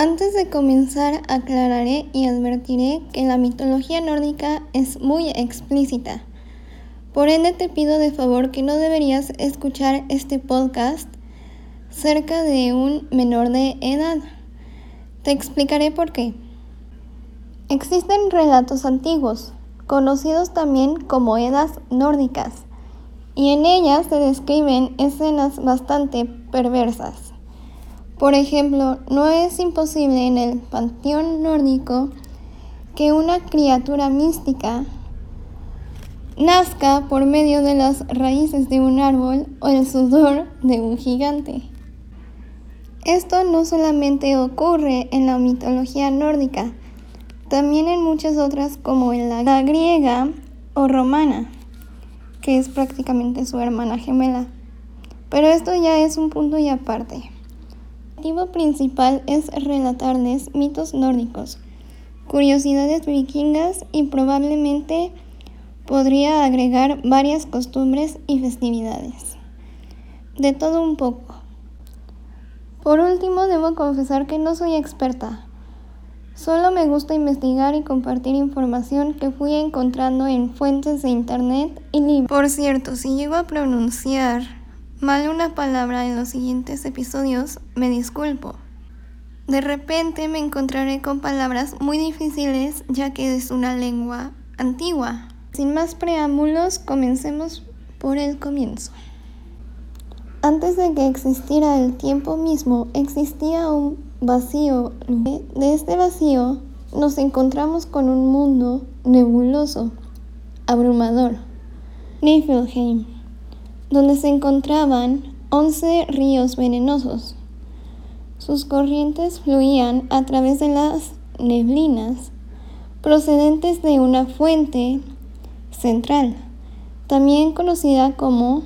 Antes de comenzar aclararé y advertiré que la mitología nórdica es muy explícita. Por ende te pido de favor que no deberías escuchar este podcast cerca de un menor de edad. Te explicaré por qué. Existen relatos antiguos, conocidos también como Edas nórdicas, y en ellas se describen escenas bastante perversas. Por ejemplo, no es imposible en el panteón nórdico que una criatura mística nazca por medio de las raíces de un árbol o el sudor de un gigante. Esto no solamente ocurre en la mitología nórdica, también en muchas otras como en la griega o romana, que es prácticamente su hermana gemela. Pero esto ya es un punto y aparte. El objetivo principal es relatarles mitos nórdicos, curiosidades vikingas y probablemente podría agregar varias costumbres y festividades. De todo un poco. Por último, debo confesar que no soy experta. Solo me gusta investigar y compartir información que fui encontrando en fuentes de internet y libros. Por cierto, si llego a pronunciar mal una palabra en los siguientes episodios, me disculpo. De repente me encontraré con palabras muy difíciles ya que es una lengua antigua. Sin más preámbulos, comencemos por el comienzo. Antes de que existiera el tiempo mismo, existía un vacío. De este vacío nos encontramos con un mundo nebuloso, abrumador. Niflheim donde se encontraban once ríos venenosos. Sus corrientes fluían a través de las neblinas procedentes de una fuente central, también conocida como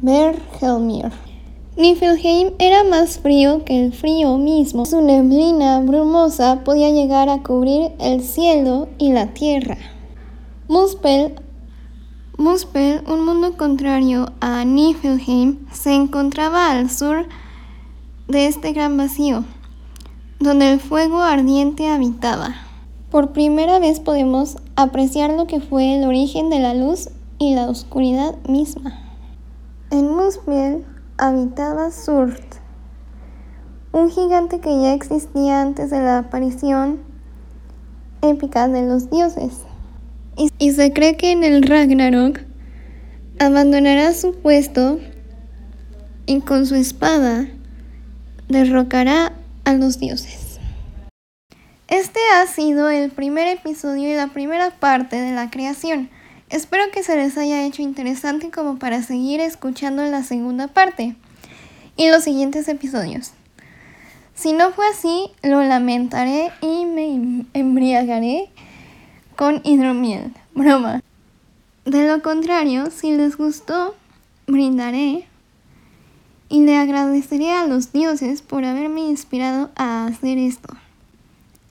Bergelmir. Niflheim era más frío que el frío mismo. Su neblina brumosa podía llegar a cubrir el cielo y la tierra. Muspel Muspel, un mundo contrario a Niflheim, se encontraba al sur de este gran vacío, donde el fuego ardiente habitaba. Por primera vez podemos apreciar lo que fue el origen de la luz y la oscuridad misma. En Muspel habitaba Surt, un gigante que ya existía antes de la aparición épica de los dioses. Y, se cree que en el Ragnarok abandonará su puesto y con su espada derrocará a los dioses. Este ha sido el primer episodio y la primera parte de la creación. Espero que se les haya hecho interesante como para seguir escuchando la segunda parte y los siguientes episodios. Si no fue así, lo lamentaré y me embriagaré con hidromiel. Broma. De lo contrario, si les gustó, brindaré y le agradeceré a los dioses por haberme inspirado a hacer esto.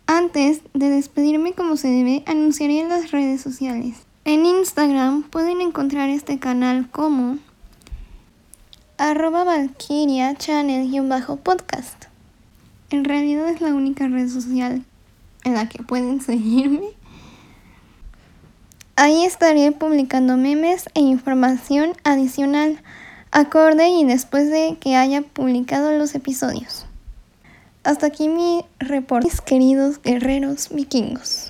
Antes de despedirme como se debe, anunciaré en las redes sociales. En Instagram pueden encontrar este canal como arroba valkyria channel-podcast. En realidad es la única red social en la que pueden seguirme. Ahí estaré publicando memes e información adicional acorde y después de que haya publicado los episodios. Hasta aquí mi reporte, queridos guerreros vikingos.